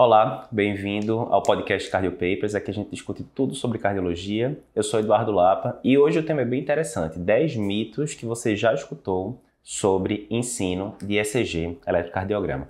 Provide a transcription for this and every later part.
Olá, bem-vindo ao podcast Cardio Papers. Aqui a gente discute tudo sobre cardiologia. Eu sou Eduardo Lapa e hoje o tema é bem interessante: 10 mitos que você já escutou sobre ensino de ECG, eletrocardiograma.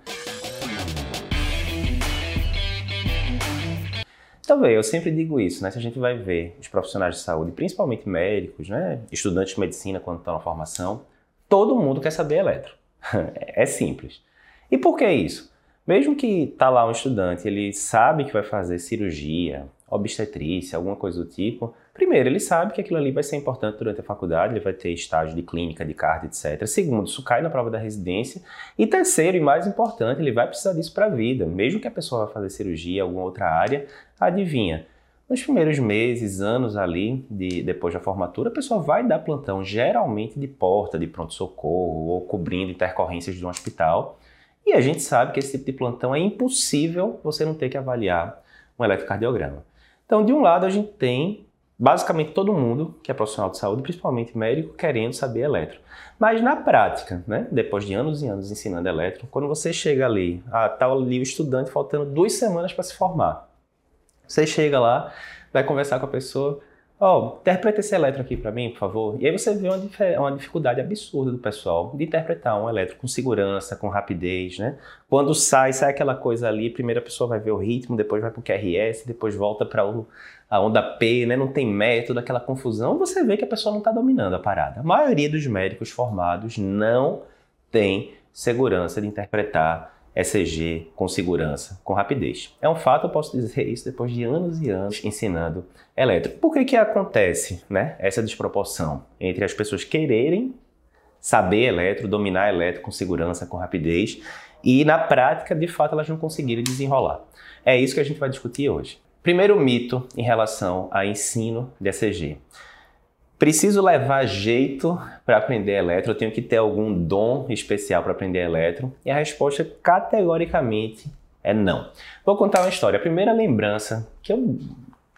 Então, bem, eu sempre digo isso, né? Se a gente vai ver os profissionais de saúde, principalmente médicos, né? Estudantes de medicina quando estão na formação, todo mundo quer saber eletro. é simples. E por que isso? Mesmo que tá lá um estudante, ele sabe que vai fazer cirurgia, obstetrícia, alguma coisa do tipo, primeiro, ele sabe que aquilo ali vai ser importante durante a faculdade, ele vai ter estágio de clínica, de cardio, etc. Segundo, isso cai na prova da residência. E terceiro, e mais importante, ele vai precisar disso para a vida. Mesmo que a pessoa vá fazer cirurgia, alguma outra área, adivinha, nos primeiros meses, anos ali, de, depois da formatura, a pessoa vai dar plantão, geralmente de porta, de pronto-socorro, ou cobrindo intercorrências de um hospital. E a gente sabe que esse tipo de plantão é impossível você não ter que avaliar um eletrocardiograma. Então, de um lado, a gente tem basicamente todo mundo que é profissional de saúde, principalmente médico, querendo saber eletro. Mas na prática, né, depois de anos e anos ensinando eletro, quando você chega ali, ah, tá ali o estudante faltando duas semanas para se formar. Você chega lá, vai conversar com a pessoa, Ó, oh, interpreta esse eletro aqui para mim, por favor. E aí você vê uma, uma, dificuldade absurda do pessoal de interpretar um eletro com segurança, com rapidez, né? Quando sai, sai aquela coisa ali, primeiro a pessoa vai ver o ritmo, depois vai pro QRS, depois volta para a onda P, né? Não tem método, aquela confusão. Você vê que a pessoa não está dominando a parada. A maioria dos médicos formados não tem segurança de interpretar ECG com segurança, com rapidez. É um fato, eu posso dizer isso depois de anos e anos ensinando elétrico. Por que que acontece, né, essa desproporção entre as pessoas quererem saber elétrico, dominar elétrico com segurança, com rapidez, e na prática, de fato, elas não conseguirem desenrolar? É isso que a gente vai discutir hoje. Primeiro mito em relação a ensino de ECG. Preciso levar jeito para aprender eletro? Eu tenho que ter algum dom especial para aprender eletro? E a resposta categoricamente é não. Vou contar uma história. A primeira lembrança que eu,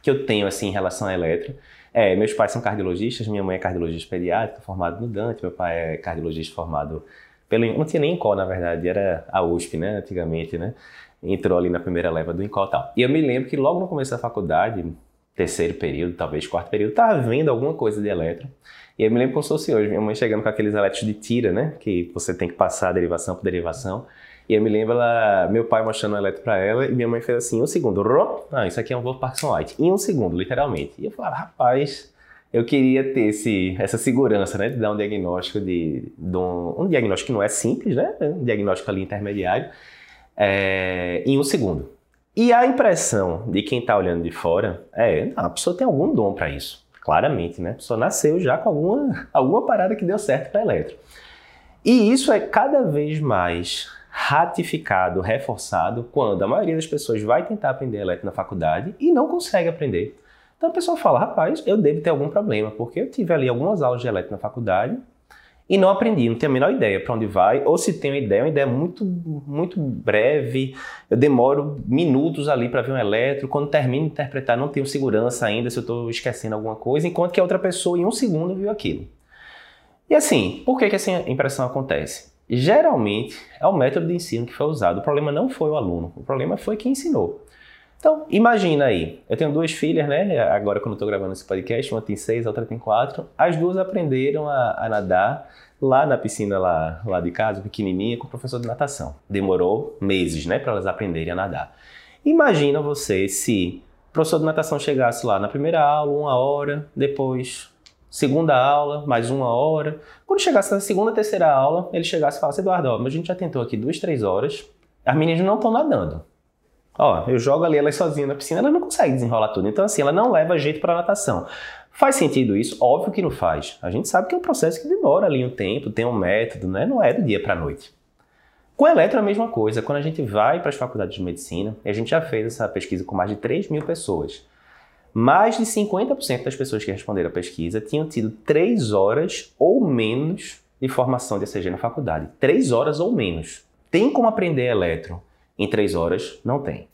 que eu tenho assim em relação a eletro é, meus pais são cardiologistas, minha mãe é cardiologista pediátrica, formado no Dante, meu pai é cardiologista formado pelo não tinha nem INCO, na verdade, era a USP, né, antigamente, né? Entrou ali na primeira leva do INCO e tal. E eu me lembro que logo no começo da faculdade, terceiro período, talvez quarto período, estava vendo alguma coisa de eletro. E eu me lembro como se fosse hoje, minha mãe chegando com aqueles elétricos de tira, né? Que você tem que passar derivação por derivação. E eu me lembro ela, meu pai mostrando o eletro para ela e minha mãe fez assim, um segundo, ah, isso aqui é um Wolf Parkinson White. Em um segundo, literalmente. E eu falava, rapaz, eu queria ter esse, essa segurança, né? De dar um diagnóstico de, de um, um, diagnóstico que não é simples, né? Um diagnóstico ali intermediário, é, em um segundo. E a impressão de quem está olhando de fora é, a pessoa tem algum dom para isso, claramente, né? A pessoa nasceu já com alguma, alguma parada que deu certo para eletro. E isso é cada vez mais ratificado, reforçado, quando a maioria das pessoas vai tentar aprender eletro na faculdade e não consegue aprender. Então a pessoa fala, rapaz, eu devo ter algum problema, porque eu tive ali algumas aulas de eletro na faculdade e não aprendi, não tenho a menor ideia para onde vai, ou se tenho ideia, é uma ideia muito, muito breve, eu demoro minutos ali para ver um eletro, quando termino de interpretar não tenho segurança ainda se eu estou esquecendo alguma coisa, enquanto que a outra pessoa em um segundo viu aquilo. E assim, por que, que essa impressão acontece? Geralmente é o método de ensino que foi usado, o problema não foi o aluno, o problema foi quem ensinou. Então, imagina aí, eu tenho duas filhas, né? Agora, quando eu estou gravando esse podcast, uma tem seis, a outra tem quatro. As duas aprenderam a, a, nadar lá na piscina lá, lá de casa, pequenininha, com o professor de natação. Demorou meses, né, para elas aprenderem a nadar. Imagina você se o professor de natação chegasse lá na primeira aula, uma hora, depois segunda aula, mais uma hora. Quando chegasse na segunda, terceira aula, ele chegasse e falasse, Eduardo, ó, a gente já tentou aqui duas, três horas, as meninas não estão nadando. Ó, eu jogo ali elas sozinha na piscina, ela não consegue desenrolar tudo. Então, assim, ela não leva jeito para natação. Faz sentido isso? Óbvio que não faz. A gente sabe que é um processo que demora ali um tempo, tem um método, né? Não é do dia para a noite. Com eletro é a mesma coisa. Quando a gente vai para as faculdades de medicina, e a gente já fez essa pesquisa com mais de 3 mil pessoas, mais de 50% das pessoas que responderam a pesquisa tinham tido 3 horas ou menos de formação de ECG na faculdade. 3 horas ou menos. Tem como aprender eletro em 3 horas? Não tem.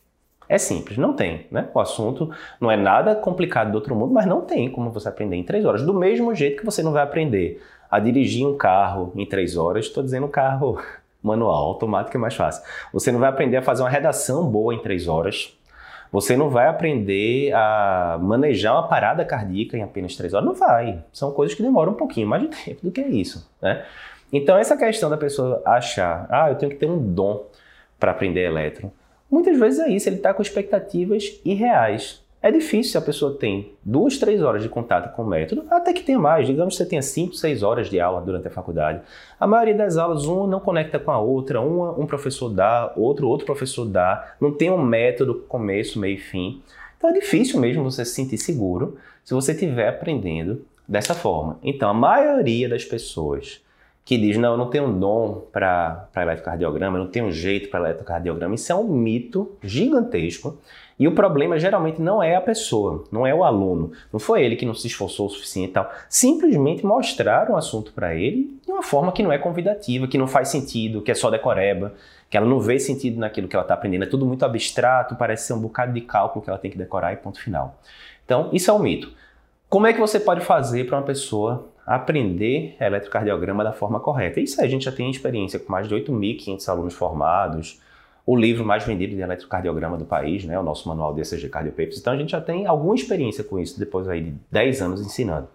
É simples, não tem, né? O assunto não é nada complicado do outro mundo, mas não tem como você aprender em três horas. Do mesmo jeito que você não vai aprender a dirigir um carro em três horas, estou dizendo carro manual, automático é mais fácil. Você não vai aprender a fazer uma redação boa em três horas. Você não vai aprender a manejar uma parada cardíaca em apenas três horas. Não vai. São coisas que demoram um pouquinho mais de tempo do que isso, né? Então, essa questão da pessoa achar, ah, eu tenho que ter um dom para aprender eletro, muitas vezes é isso, ele está com expectativas irreais. É difícil se a pessoa tem duas, três horas de contato com o método, até que tenha mais. Digamos que você tenha cinco, seis horas de aula durante a faculdade. A maioria das aulas, uma não conecta com a outra, uma um professor dá, outro, outro professor dá, não tem um método começo, meio e fim. Então é difícil mesmo você se sentir seguro se você estiver aprendendo dessa forma. Então a maioria das pessoas que diz, não, eu não tenho dom para eletrocardiograma, eu não tenho jeito para eletrocardiograma, isso é um mito gigantesco e o problema geralmente não é a pessoa, não é o aluno. Não foi ele que não se esforçou o suficiente e tal. Simplesmente mostraram o assunto para ele de uma forma que não é convidativa, que não faz sentido, que é só decoreba, que ela não vê sentido naquilo que ela está aprendendo. É tudo muito abstrato, parece ser um bocado de cálculo que ela tem que decorar e ponto final. Então, isso é um mito. Como é que você pode fazer para uma pessoa aprender eletrocardiograma da forma correta? Isso a gente já tem experiência com mais de 8.500 alunos formados, o livro mais vendido de eletrocardiograma do país, né, o nosso manual de ECG Cardiopapers. Então a gente já tem alguma experiência com isso depois aí de 10 anos ensinando.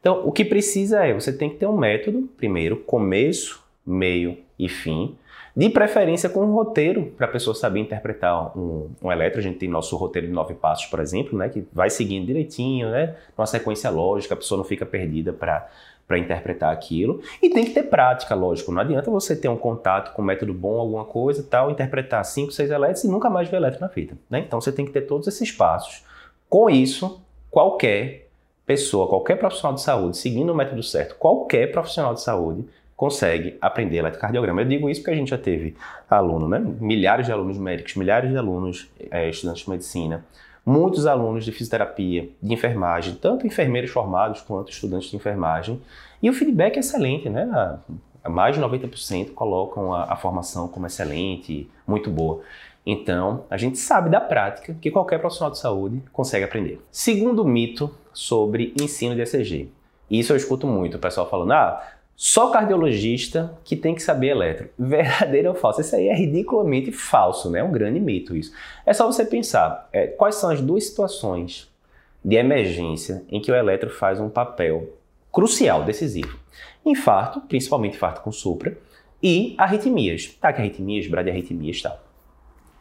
Então o que precisa é, você tem que ter um método, primeiro, começo, meio e fim, de preferência com um roteiro para a pessoa saber interpretar um, um eletro. A gente tem nosso roteiro de nove passos, por exemplo, né, que vai seguindo direitinho, né, numa sequência lógica, a pessoa não fica perdida para para interpretar aquilo. E tem que ter prática, lógico. Não adianta você ter um contato com um método bom, alguma coisa tal, interpretar 5, 6 elétricos e nunca mais ver elétrico na fita. Né? Então você tem que ter todos esses passos. Com isso, qualquer pessoa, qualquer profissional de saúde, seguindo o método certo, qualquer profissional de saúde consegue aprender eletrocardiograma. Eu digo isso porque a gente já teve aluno, né? milhares de alunos médicos, milhares de alunos é, estudantes de medicina, muitos alunos de fisioterapia, de enfermagem, tanto enfermeiros formados quanto estudantes de enfermagem. E o feedback é excelente, né? Mais de 90% colocam a, a formação como excelente, muito boa. Então, a gente sabe da prática que qualquer profissional de saúde consegue aprender. Segundo mito sobre ensino de ECG. Isso eu escuto muito, o pessoal falando: ah, só cardiologista que tem que saber eletro. Verdadeiro ou falso? Isso aí é ridiculamente falso, né? É um grande mito isso. É só você pensar é, quais são as duas situações de emergência em que o eletro faz um papel crucial, decisivo. Infarto, principalmente infarto com supra, e arritmias. Tá, que arritmias, bradiarritmias e tal.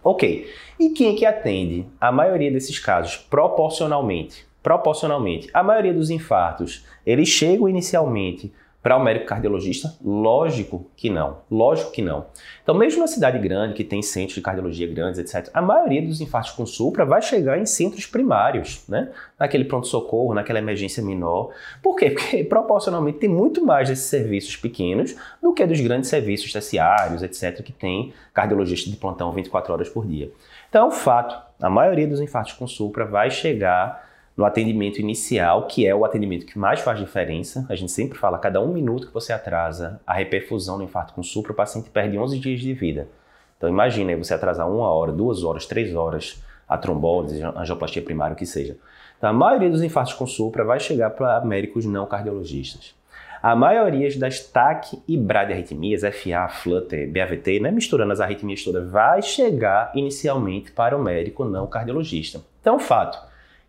Ok. E quem é que atende a maioria desses casos proporcionalmente? Proporcionalmente. A maioria dos infartos, eles chegam inicialmente para o médico cardiologista? Lógico que não. Lógico que não. Então, mesmo na cidade grande, que tem centros de cardiologia grandes, etc., a maioria dos infartos com supra vai chegar em centros primários, né? Naquele pronto-socorro, naquela emergência menor. Por quê? Porque proporcionalmente tem muito mais desses serviços pequenos do que dos grandes serviços terciários, etc., que tem cardiologista de plantão 24 horas por dia. Então, é fato, a maioria dos infartos com supra vai chegar no atendimento inicial, que é o atendimento que mais faz diferença. A gente sempre fala, a cada um minuto que você atrasa a reperfusão no infarto com supra, o paciente perde 11 dias de vida. Então imagine você atrasar uma hora, duas horas, três horas a trombose, angioplastia primária, o que seja. Então, a maioria dos infartos com supra vai chegar para médicos não cardiologistas. A maioria das TAC e bradiarritmias, FA, Flutter, BAVT, né, misturando as arritmias todas, vai chegar inicialmente para o médico não cardiologista. Então, fato,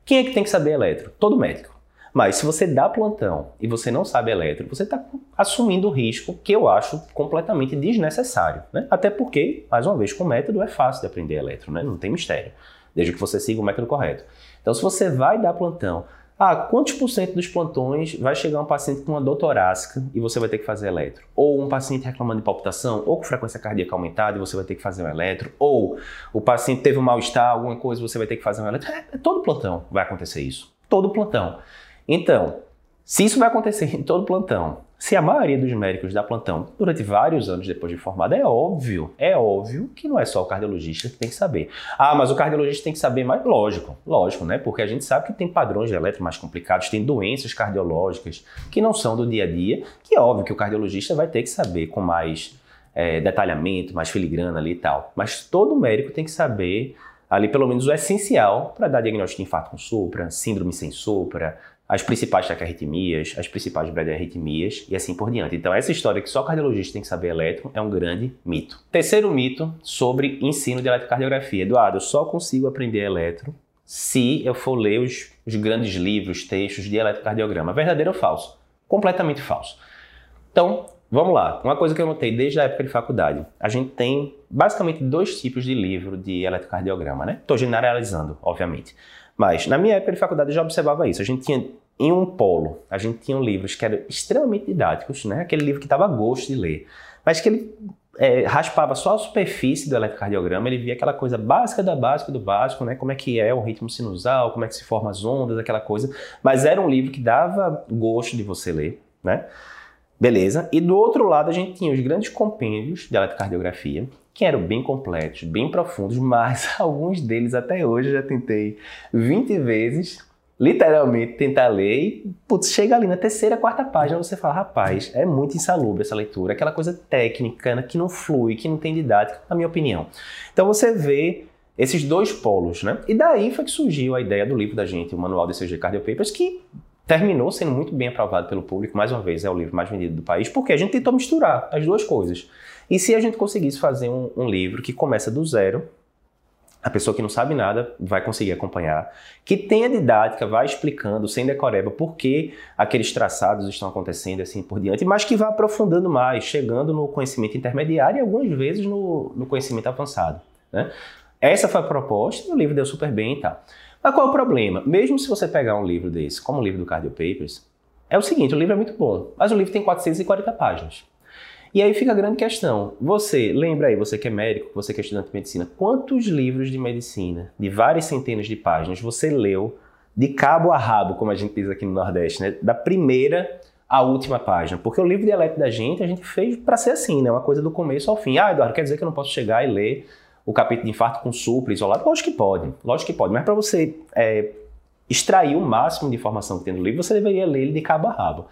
quem é que tem que saber eletro? Todo médico. Mas se você dá plantão e você não sabe eletro, você está assumindo o risco que eu acho completamente desnecessário. Né? Até porque, mais uma vez, com o método é fácil de aprender eletro, né? não tem mistério, desde que você siga o método correto. Então, se você vai dar plantão, ah, quantos por cento dos plantões vai chegar um paciente com uma dor torácica e você vai ter que fazer eletro? Ou um paciente reclamando de palpitação, ou com frequência cardíaca aumentada e você vai ter que fazer um eletro? Ou o paciente teve um mal-estar, alguma coisa, você vai ter que fazer um eletro? É, é todo plantão vai acontecer isso. Todo plantão. Então, se isso vai acontecer em todo plantão, se a maioria dos médicos dá plantão durante vários anos depois de formado, é óbvio, é óbvio que não é só o cardiologista que tem que saber. Ah, mas o cardiologista tem que saber mais? Lógico, lógico, né? Porque a gente sabe que tem padrões de eletro mais complicados, tem doenças cardiológicas que não são do dia a dia, que é óbvio que o cardiologista vai ter que saber com mais é, detalhamento, mais filigrana ali e tal. Mas todo médico tem que saber ali pelo menos o essencial para dar diagnóstico de infarto com supra, síndrome sem supra, as principais taquiarritmias, as principais bradiarritmias e assim por diante. Então, essa história que só cardiologista tem que saber eletro é um grande mito. Terceiro mito sobre ensino de eletrocardiografia. Eduardo, eu só consigo aprender eletro se eu for ler os, os grandes livros, textos de eletrocardiograma. Verdadeiro ou falso? Completamente falso. Então, vamos lá. Uma coisa que eu notei desde a época de faculdade. A gente tem basicamente dois tipos de livro de eletrocardiograma, né? Estou generalizando, obviamente. Mas na minha época de faculdade eu já observava isso. A gente tinha em um polo, a gente tinha livros que eram extremamente didáticos, né? Aquele livro que dava gosto de ler, mas que ele é, raspava só a superfície do eletrocardiograma, ele via aquela coisa básica da básica do básico, né? Como é que é o ritmo sinusal, como é que se formam as ondas, aquela coisa. Mas era um livro que dava gosto de você ler, né? Beleza. E do outro lado a gente tinha os grandes compêndios de eletrocardiografia, que eram bem completos, bem profundos, mas alguns deles até hoje eu já tentei 20 vezes literalmente tentar ler e, putz, chega ali na terceira, quarta página você fala, rapaz, é muito insalubre essa leitura, aquela coisa técnica que não flui, que não tem didática, na minha opinião. Então você vê esses dois polos, né? E daí foi que surgiu a ideia do livro da gente, o Manual de CG Cardio Papers, que terminou sendo muito bem aprovado pelo público, mais uma vez é o livro mais vendido do país, porque a gente tentou misturar as duas coisas. E se a gente conseguisse fazer um, um livro que começa do zero, a pessoa que não sabe nada vai conseguir acompanhar, que tenha didática, vai explicando sem decoreba por que aqueles traçados estão acontecendo assim por diante, mas que vá aprofundando mais, chegando no conhecimento intermediário e algumas vezes no, no conhecimento avançado. Né? Essa foi a proposta e o livro deu super bem e tal. Mas qual é o problema? Mesmo se você pegar um livro desse, como o livro do Cardio Papers, é o seguinte, o livro é muito bom, mas o livro tem 440 páginas. E aí fica a grande questão. Você, lembra aí, você que é médico, você que é estudante de medicina, quantos livros de medicina, de várias centenas de páginas, você leu de cabo a rabo, como a gente diz aqui no Nordeste, né? Da primeira à última página. Porque o livro de eletro da gente, a gente fez para ser assim, né? Uma coisa do começo ao fim. Ah, Eduardo, quer dizer que eu não posso chegar e ler o capítulo de infarto com supra isolado? Lógico que pode, lógico que pode. Mas para você é, extrair o máximo de informação que tem no livro, você deveria ler ele de cabo a rabo.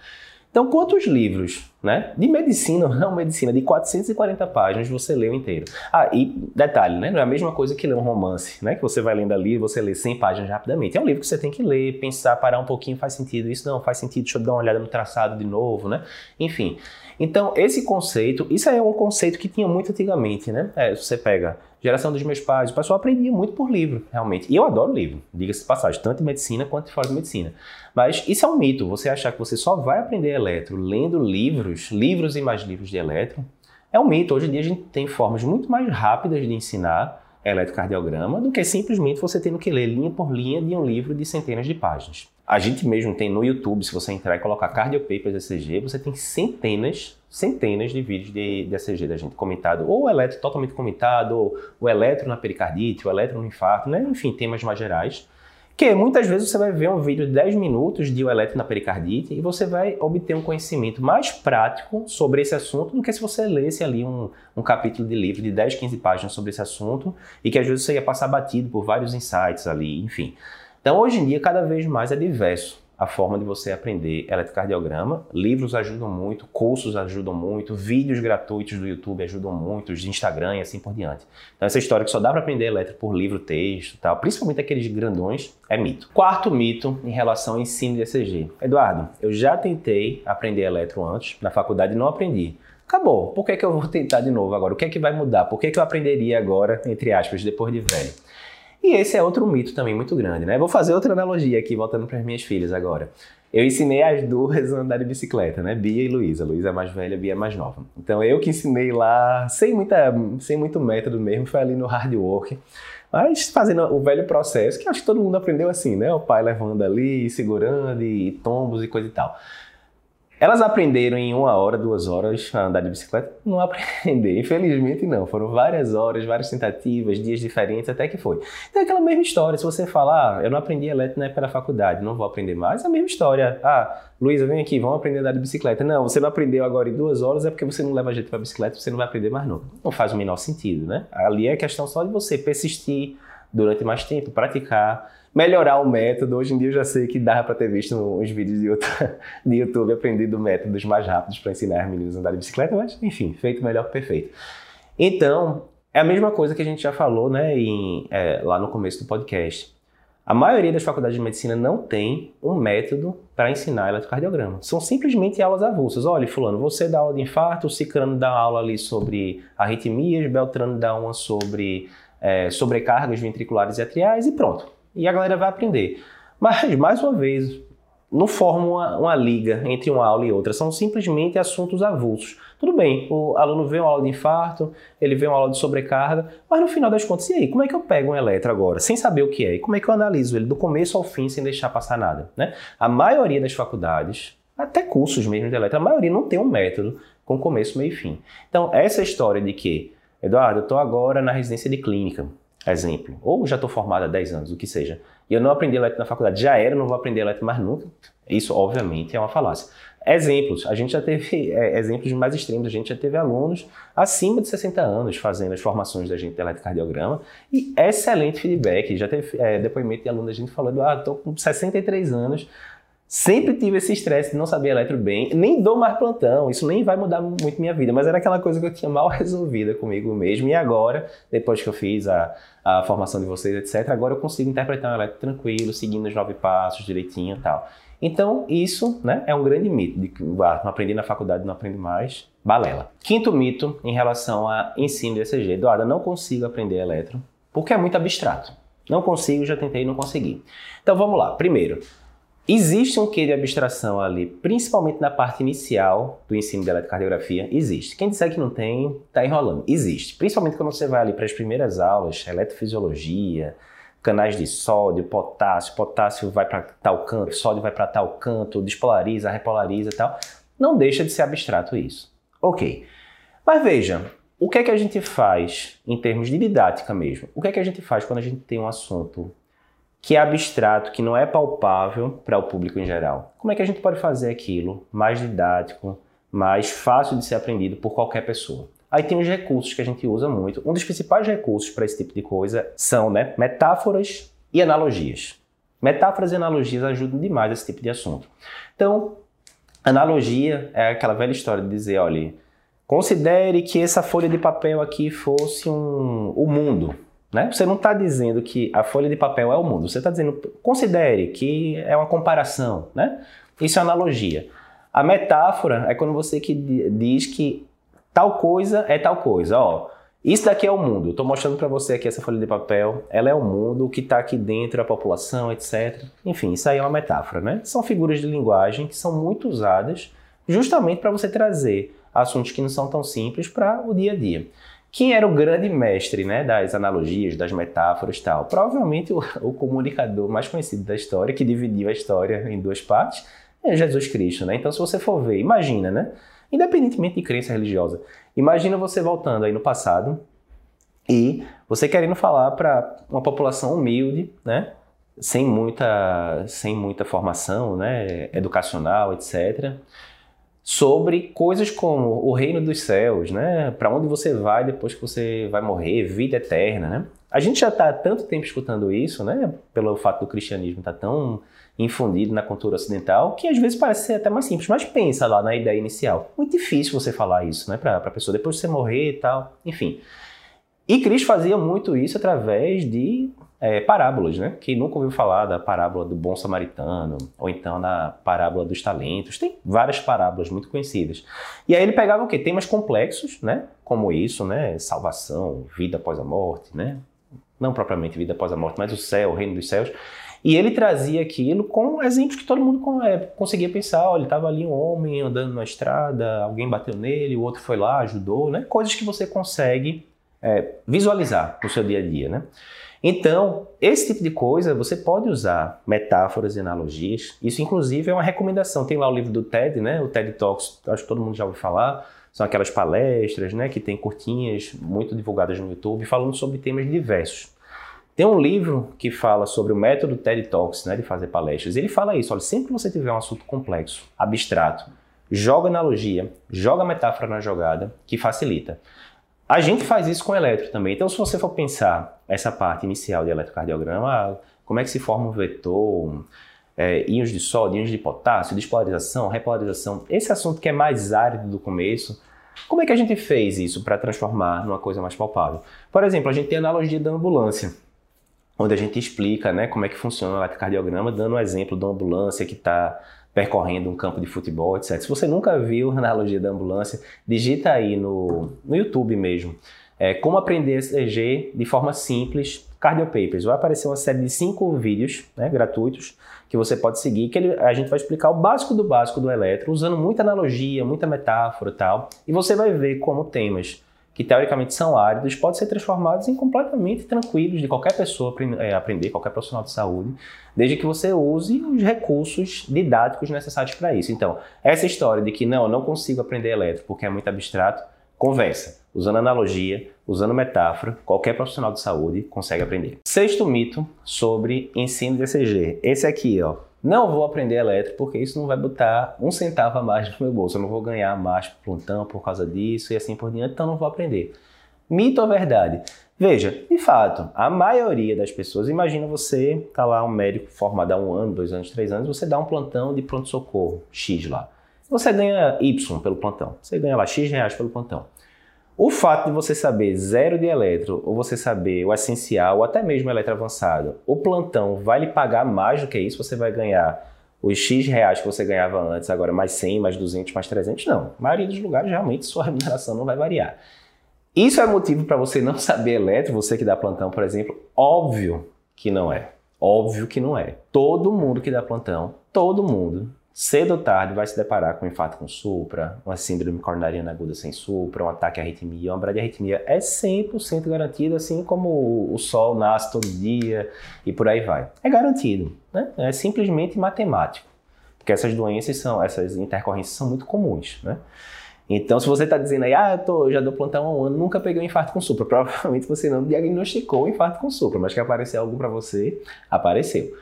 Então, quantos livros né, de medicina, não medicina, de 440 páginas você leu inteiro? Ah, e detalhe, né, não é a mesma coisa que ler um romance, né, que você vai lendo ali e você lê 100 páginas rapidamente. É um livro que você tem que ler, pensar, parar um pouquinho, faz sentido isso? Não, faz sentido, deixa eu dar uma olhada no traçado de novo, né? Enfim. Então, esse conceito, isso é um conceito que tinha muito antigamente, né? É, você pega geração dos meus pais, o pessoal aprendia muito por livro, realmente. E eu adoro livro, diga-se de passagem, tanto em medicina quanto fora de medicina. Mas isso é um mito, você achar que você só vai aprender eletro lendo livros, livros e mais livros de eletro, é um mito. Hoje em dia a gente tem formas muito mais rápidas de ensinar eletrocardiograma do que simplesmente você tendo que ler linha por linha de um livro de centenas de páginas. A gente mesmo tem no YouTube, se você entrar e colocar Cardio Papers ECG, você tem centenas, centenas de vídeos de, de ECG da gente comentado, ou eletro totalmente comentado, ou o eletro na pericardite, o eletro no infarto, né? enfim, temas mais gerais que muitas vezes você vai ver um vídeo de 10 minutos de o eletro na pericardite e você vai obter um conhecimento mais prático sobre esse assunto do que se você lesse ali um, um capítulo de livro de 10, 15 páginas sobre esse assunto e que às vezes você ia passar batido por vários insights ali, enfim. Então hoje em dia cada vez mais é diverso a forma de você aprender eletrocardiograma. Livros ajudam muito, cursos ajudam muito, vídeos gratuitos do YouTube ajudam muito, de Instagram e assim por diante. Então essa história que só dá para aprender elétrico por livro, texto, tal, principalmente aqueles grandões, é mito. Quarto mito em relação ao ensino de ECG. Eduardo, eu já tentei aprender eletro antes, na faculdade não aprendi. Acabou. Por que, que eu vou tentar de novo agora? O que é que vai mudar? Por que, que eu aprenderia agora, entre aspas, depois de velho? E esse é outro mito também muito grande, né? Vou fazer outra analogia aqui, voltando para as minhas filhas agora. Eu ensinei as duas a andar de bicicleta, né? Bia e Luísa. Luísa é mais velha, Bia é mais nova. Então eu que ensinei lá, sem, muita, sem muito método mesmo, foi ali no hard work. Mas fazendo o velho processo, que acho que todo mundo aprendeu assim, né? O pai levando ali, segurando, e tombos e coisa e tal. Elas aprenderam em uma hora, duas horas a andar de bicicleta? Não aprender, infelizmente não. Foram várias horas, várias tentativas, dias diferentes, até que foi. Então é aquela mesma história. Se você falar, ah, eu não aprendi elétrico na época da faculdade, não vou aprender mais, é a mesma história. Ah, Luísa, vem aqui, vamos aprender a andar de bicicleta. Não, você não aprendeu agora em duas horas, é porque você não leva jeito para bicicleta, você não vai aprender mais não. Não faz o menor sentido, né? Ali é questão só de você persistir durante mais tempo, praticar melhorar o método. Hoje em dia eu já sei que dá para ter visto uns vídeos de, YouTube, de YouTube aprendido métodos mais rápidos para ensinar as meninas a andar de bicicleta, mas enfim, feito melhor que perfeito. Então, é a mesma coisa que a gente já falou né, em, é, lá no começo do podcast. A maioria das faculdades de medicina não tem um método para ensinar eletrocardiograma. São simplesmente aulas avulsas. Olha, fulano, você dá aula de infarto, o ciclano dá aula ali sobre arritmias, Beltrano dá uma sobre é, sobrecargas ventriculares e atriais e pronto. E a galera vai aprender. Mas, mais uma vez, não formam uma, uma, liga entre uma aula e outra, são simplesmente assuntos avulsos. Tudo bem, o aluno vê uma aula de infarto, ele vê uma aula de sobrecarga, mas no final das contas, e aí, como é que eu pego um eletro agora, sem saber o que é? E como é que eu analiso ele do começo ao fim, sem deixar passar nada? Né? A maioria das faculdades, até cursos mesmo de eletro, a maioria não tem um método com começo, meio e fim. Então, essa história de que, Eduardo, eu estou agora na residência de clínica, exemplo, ou já estou formado há 10 anos, o que seja, e eu não aprendi elétrico na faculdade, já era, não vou aprender elétrico mais nunca. Isso, obviamente, é uma falácia. Exemplos, a gente já teve é, exemplos mais extremos, a gente já teve alunos acima de 60 anos fazendo as formações da gente de eletrocardiograma. E excelente feedback. Já teve é, depoimento de aluno da gente falando: ah, estou com 63 anos, Sempre tive esse estresse de não saber eletro bem, nem dou mais plantão, isso nem vai mudar muito minha vida, mas era aquela coisa que eu tinha mal resolvida comigo mesmo. E agora, depois que eu fiz a, a formação de vocês, etc., agora eu consigo interpretar um eletro tranquilo, seguindo os nove passos direitinho e tal. Então, isso né, é um grande mito, de que ah, não aprendi na faculdade, não aprendo mais. Balela. Quinto mito em relação a ensino de ECG. Eduardo, não consigo aprender eletro porque é muito abstrato. Não consigo, já tentei e não consegui. Então vamos lá. Primeiro, Existe um quê de abstração ali, principalmente na parte inicial do ensino de eletrocardiografia? Existe. Quem disser que não tem, está enrolando. Existe. Principalmente quando você vai ali para as primeiras aulas, eletrofisiologia, canais de sódio, potássio, potássio vai para tal canto, sódio vai para tal canto, despolariza, repolariza e tal. Não deixa de ser abstrato isso. Ok. Mas veja, o que é que a gente faz em termos de didática mesmo? O que é que a gente faz quando a gente tem um assunto que é abstrato, que não é palpável para o público em geral. Como é que a gente pode fazer aquilo mais didático, mais fácil de ser aprendido por qualquer pessoa? Aí tem os recursos que a gente usa muito. Um dos principais recursos para esse tipo de coisa são né, metáforas e analogias. Metáforas e analogias ajudam demais esse tipo de assunto. Então, analogia é aquela velha história de dizer, olha, considere que essa folha de papel aqui fosse um, o mundo. Né? Você não está dizendo que a folha de papel é o mundo, você está dizendo, considere que é uma comparação. Né? Isso é analogia. A metáfora é quando você que diz que tal coisa é tal coisa. Ó, isso daqui é o mundo. Estou mostrando para você aqui essa folha de papel. Ela é o mundo, o que está aqui dentro, a população, etc. Enfim, isso aí é uma metáfora. Né? São figuras de linguagem que são muito usadas justamente para você trazer assuntos que não são tão simples para o dia a dia. Quem era o grande mestre né, das analogias, das metáforas e tal? Provavelmente o, o, comunicador mais conhecido da história, que dividiu a história em duas partes, é Jesus Cristo. Né? Então, se você for ver, imagina, né? independentemente de crença religiosa, imagina você voltando aí no passado e você querendo falar para uma população humilde, né? sem, muita, sem muita formação né? educacional, etc., sobre coisas como o reino dos céus, né? Para onde você vai depois que você vai morrer, vida eterna, né? A gente já está há tanto tempo escutando isso, né? Pelo fato do cristianismo estar tá tão infundido na cultura ocidental, que às vezes parece ser até mais simples. Mas pensa lá na ideia inicial. Muito difícil você falar isso, né? Para a pessoa depois de você morrer e tal. Enfim. E Cristo fazia muito isso através de é, parábolas, né? Quem nunca ouviu falar da parábola do bom samaritano, ou então na parábola dos talentos, tem várias parábolas muito conhecidas. E aí ele pegava o quê? Temas complexos, né? Como isso, né? Salvação, vida após a morte, né? Não propriamente vida após a morte, mas o céu, o reino dos céus. E ele trazia aquilo com exemplos que todo mundo é, conseguia pensar. Olha, estava ali um homem andando na estrada, alguém bateu nele, o outro foi lá, ajudou, né? Coisas que você consegue é, visualizar no seu dia a dia, né? Então, esse tipo de coisa você pode usar metáforas e analogias. Isso, inclusive, é uma recomendação. Tem lá o livro do TED, né? O TED Talks, acho que todo mundo já ouviu falar. São aquelas palestras, né? Que tem curtinhas, muito divulgadas no YouTube, falando sobre temas diversos. Tem um livro que fala sobre o método TED Talks, né? De fazer palestras. Ele fala isso. Olha, sempre que você tiver um assunto complexo, abstrato, joga analogia, joga metáfora na jogada, que facilita. A gente faz isso com eletro também. Então, se você for pensar essa parte inicial de eletrocardiograma, como é que se forma um vetor, é, íons de sódio, íons de potássio, despolarização, repolarização, esse assunto que é mais árido do começo, como é que a gente fez isso para transformar numa coisa mais palpável? Por exemplo, a gente tem a analogia da ambulância. onde a gente explica né, como é que funciona o eletrocardiograma, dando um exemplo uma ambulância que está percorrendo um campo de futebol, etc. Se você nunca viu a analogia da ambulância, digita aí no, no YouTube mesmo. É, como aprender ECG de forma simples, Cardio Papers. Vai aparecer uma série de cinco vídeos né, gratuitos que você pode seguir, que ele, a gente vai explicar o básico do básico do eletro, usando muita analogia, muita metáfora e tal, e você vai ver como temas que teoricamente são áridos, podem ser transformados em completamente tranquilos de qualquer pessoa é, aprender, qualquer profissional de saúde, desde que você use os recursos didáticos necessários para isso. Então, essa história de que não, eu não consigo aprender elétrico porque é muito abstrato, conversa. Usando analogia, usando metáfora, qualquer profissional de saúde consegue aprender. Sexto mito sobre ensino de ECG. Esse aqui, ó. Não vou aprender elétrico porque isso não vai botar um centavo a mais no meu bolso. Eu não vou ganhar mais plantão por causa disso e assim por diante, então não vou aprender. Mito ou verdade? Veja, de fato, a maioria das pessoas, imagina você tá lá um médico formado há um ano, dois anos, três anos, você dá um plantão de pronto-socorro, X lá. Você ganha Y pelo plantão, você ganha lá X reais pelo plantão. O fato de você saber zero de eletro, ou você saber o essencial, ou até mesmo eletro avançado, o plantão vai lhe pagar mais do que isso, você vai ganhar os X reais que você ganhava antes, agora mais 100, mais 200, mais 300, não. A maioria dos lugares, realmente, sua remuneração não vai variar. Isso é motivo para você não saber eletro, você que dá plantão, por exemplo? Óbvio que não é. Óbvio que não é. Todo mundo que dá plantão, todo mundo cedo ou tarde vai se deparar com um infarto com supra, uma síndrome coronariana aguda sem supra, um ataque à arritmia, uma bradiarritmia é 100% garantido, assim como o sol nasce todo dia e por aí vai. É garantido, né? É simplesmente matemático, porque essas doenças são, essas intercorrências são muito comuns, né? Então, se você está dizendo aí, ah, eu, tô, já dou plantão há um ano, nunca peguei um infarto com supra, provavelmente você não diagnosticou o infarto com supra, mas que apareceu algo para você, apareceu.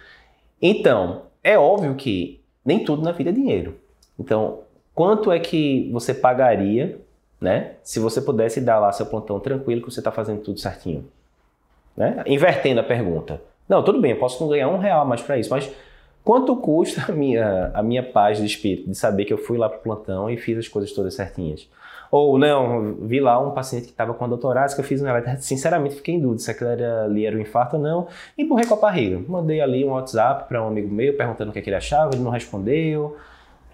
Então, é óbvio que nem tudo na vida é dinheiro. Então, quanto é que você pagaria, né, se você pudesse dar lá seu plantão tranquilo que você está fazendo tudo certinho? Né? Invertendo a pergunta. Não, tudo bem, eu posso não ganhar um real mais para isso, mas quanto custa a minha, a minha paz de espírito de saber que eu fui lá para o plantão e fiz as coisas todas certinhas? Ou não, vi lá um paciente que estava com a doutorada, que eu fiz um eletro, sinceramente fiquei em dúvida se aquilo era, ali era um infarto ou não, e empurrei com a barriga. Mandei ali um WhatsApp para um amigo meu perguntando o que, é que ele achava, ele não respondeu.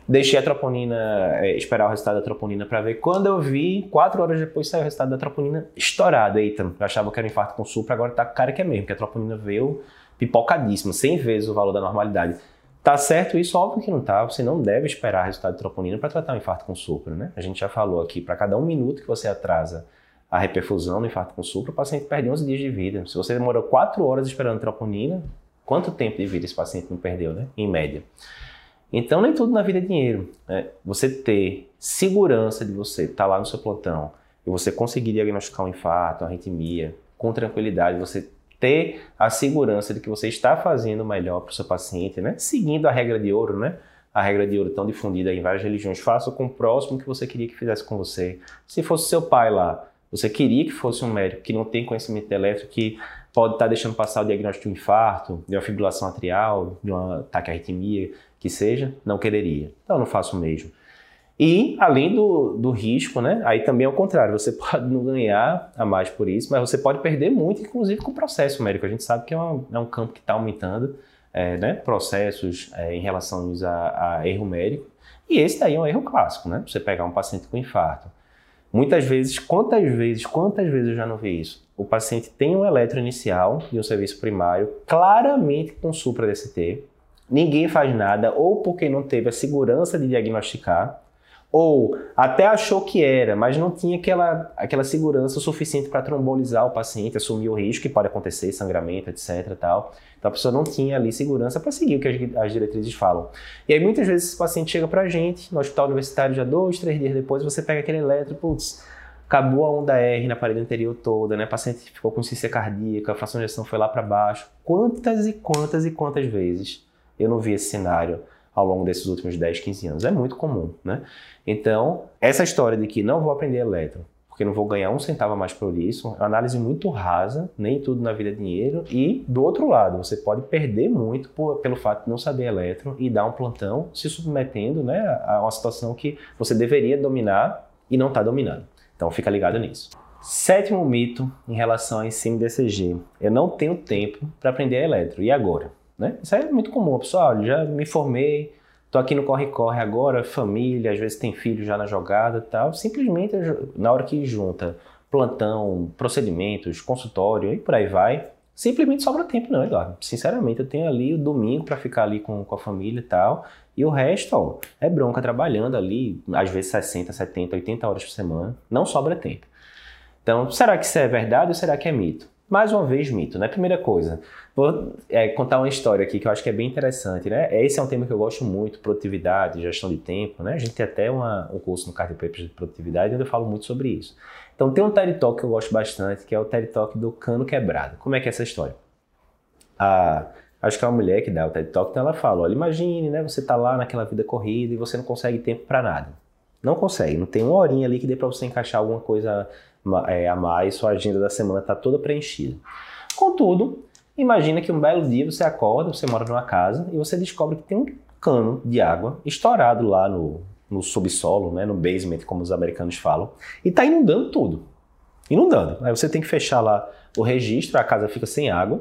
Deixei a troponina, é, esperar o resultado da troponina para ver. Quando eu vi, quatro horas depois saiu o resultado da troponina estourado. Eita, eu achava que era um infarto com supra, agora tá cara que é mesmo, porque a troponina veio pipocadíssima, 100 vezes o valor da normalidade. Tá certo isso? Óbvio que não tá. Você não deve esperar resultado de troponina para tratar um infarto com supra, né? A gente já falou aqui, para cada um minuto que você atrasa a reperfusão no infarto com supra, o paciente perde 11 dias de vida. Se você demorou 4 horas esperando troponina, quanto tempo de vida esse paciente não perdeu, né? Em média. Então, nem tudo na vida é dinheiro. Né? Você ter segurança de você estar tá lá no seu plantão e você conseguir diagnosticar um infarto, uma arritmia, com tranquilidade, você ter a segurança de que você está fazendo melhor para o seu paciente, né? Seguindo a regra de ouro, né? A regra de ouro tão difundida em várias religiões. Faça com o próximo que você queria que fizesse com você. Se fosse seu pai lá, você queria que fosse um médico que não tem conhecimento elétrico, que pode estar deixando passar o diagnóstico de um infarto, de uma fibrilação atrial, de um à arritmia, que seja, não quereria. Então, não faço o mesmo. E além do, do risco, né? Aí também é o contrário, você pode não ganhar a mais por isso, mas você pode perder muito, inclusive com o processo médico. A gente sabe que é, uma, é um campo que está aumentando, é, né? Processos é, em relação a, a, erro médico. E esse daí é um erro clássico, né? Você pegar um paciente com infarto. Muitas vezes, quantas vezes, quantas vezes eu já não vi isso? O paciente tem um eletro inicial de um serviço primário, claramente com supra-DCT, ninguém faz nada, ou porque não teve a segurança de diagnosticar, ou até achou que era, mas não tinha aquela, aquela segurança suficiente para trombolizar o paciente, assumir o risco que pode acontecer, sangramento, etc. Tal. Então a pessoa não tinha ali segurança para seguir o que as, as, diretrizes falam. E aí muitas vezes esse paciente chega para a gente, no hospital universitário já dois, três dias depois, você pega aquele eletro, putz, acabou a onda R na parede anterior toda, né? O paciente ficou com ciência cardíaca, a fração de ejeção foi lá para baixo. Quantas e quantas e quantas vezes eu não vi esse cenário ao longo desses últimos 10, 15 anos? É muito comum, né? Então, essa história de que não vou aprender elétron, porque não vou ganhar um centavo a mais por isso, é uma análise muito rasa, nem tudo na vida é dinheiro, e do outro lado, você pode perder muito por, pelo fato de não saber elétron e dar um plantão se submetendo né, a uma situação que você deveria dominar e não está dominando. Então fica ligado nisso. Sétimo mito em relação ao ensino de ECG. Eu não tenho tempo para aprender eletro. E agora? Né? Isso é muito comum. Pessoal, já me formei, estou aqui no corre-corre agora, família, às vezes tem filho já na jogada tal. Simplesmente, na hora que junta plantão, procedimentos, consultório e por aí vai, simplesmente sobra tempo não, Eduardo. Sinceramente, eu tenho ali o domingo para ficar ali com, com a família e tal, e o resto, ó, é bronca trabalhando ali, às vezes 60, 70, 80 horas por semana, não sobra tempo. Então, será que isso é verdade ou será que é mito? Mais uma vez, mito, né? Primeira coisa, vou é, contar uma história aqui que eu acho que é bem interessante, né? Esse é um tema que eu gosto muito, produtividade, gestão de tempo, né? A gente tem até uma, um curso no Card Papers de produtividade onde eu falo muito sobre isso. Então tem um TED Talk que eu gosto bastante, que é o TED Talk do cano quebrado. Como é que é essa história? A, acho que é uma mulher que dá o TED Talk, então ela fala, olha, imagine, né, você tá lá naquela vida corrida e você não consegue tempo para nada. Não consegue, não tem uma horinha ali que dê para você encaixar alguma coisa é, a mais, sua agenda da semana está toda preenchida. Contudo, imagina que um belo dia você acorda, você mora numa casa e você descobre que tem um cano de água estourado lá no, no subsolo, né, no basement, como os americanos falam, e está inundando tudo. Inundando. Aí você tem que fechar lá o registro, a casa fica sem água,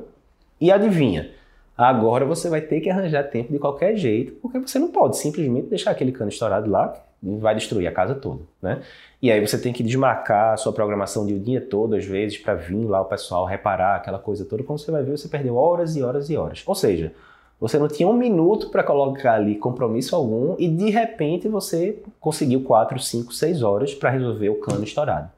e adivinha? Agora você vai ter que arranjar tempo de qualquer jeito, porque você não pode simplesmente deixar aquele cano estourado lá, vai destruir a casa toda, né? E aí você tem que desmarcar a sua programação de o dia todo, às vezes, para vir lá o pessoal reparar aquela coisa toda. Quando você vai ver, você perdeu horas e horas e horas. Ou seja, você não tinha um minuto para colocar ali compromisso algum e de repente você conseguiu 4, 5, 6 horas para resolver o cano estourado.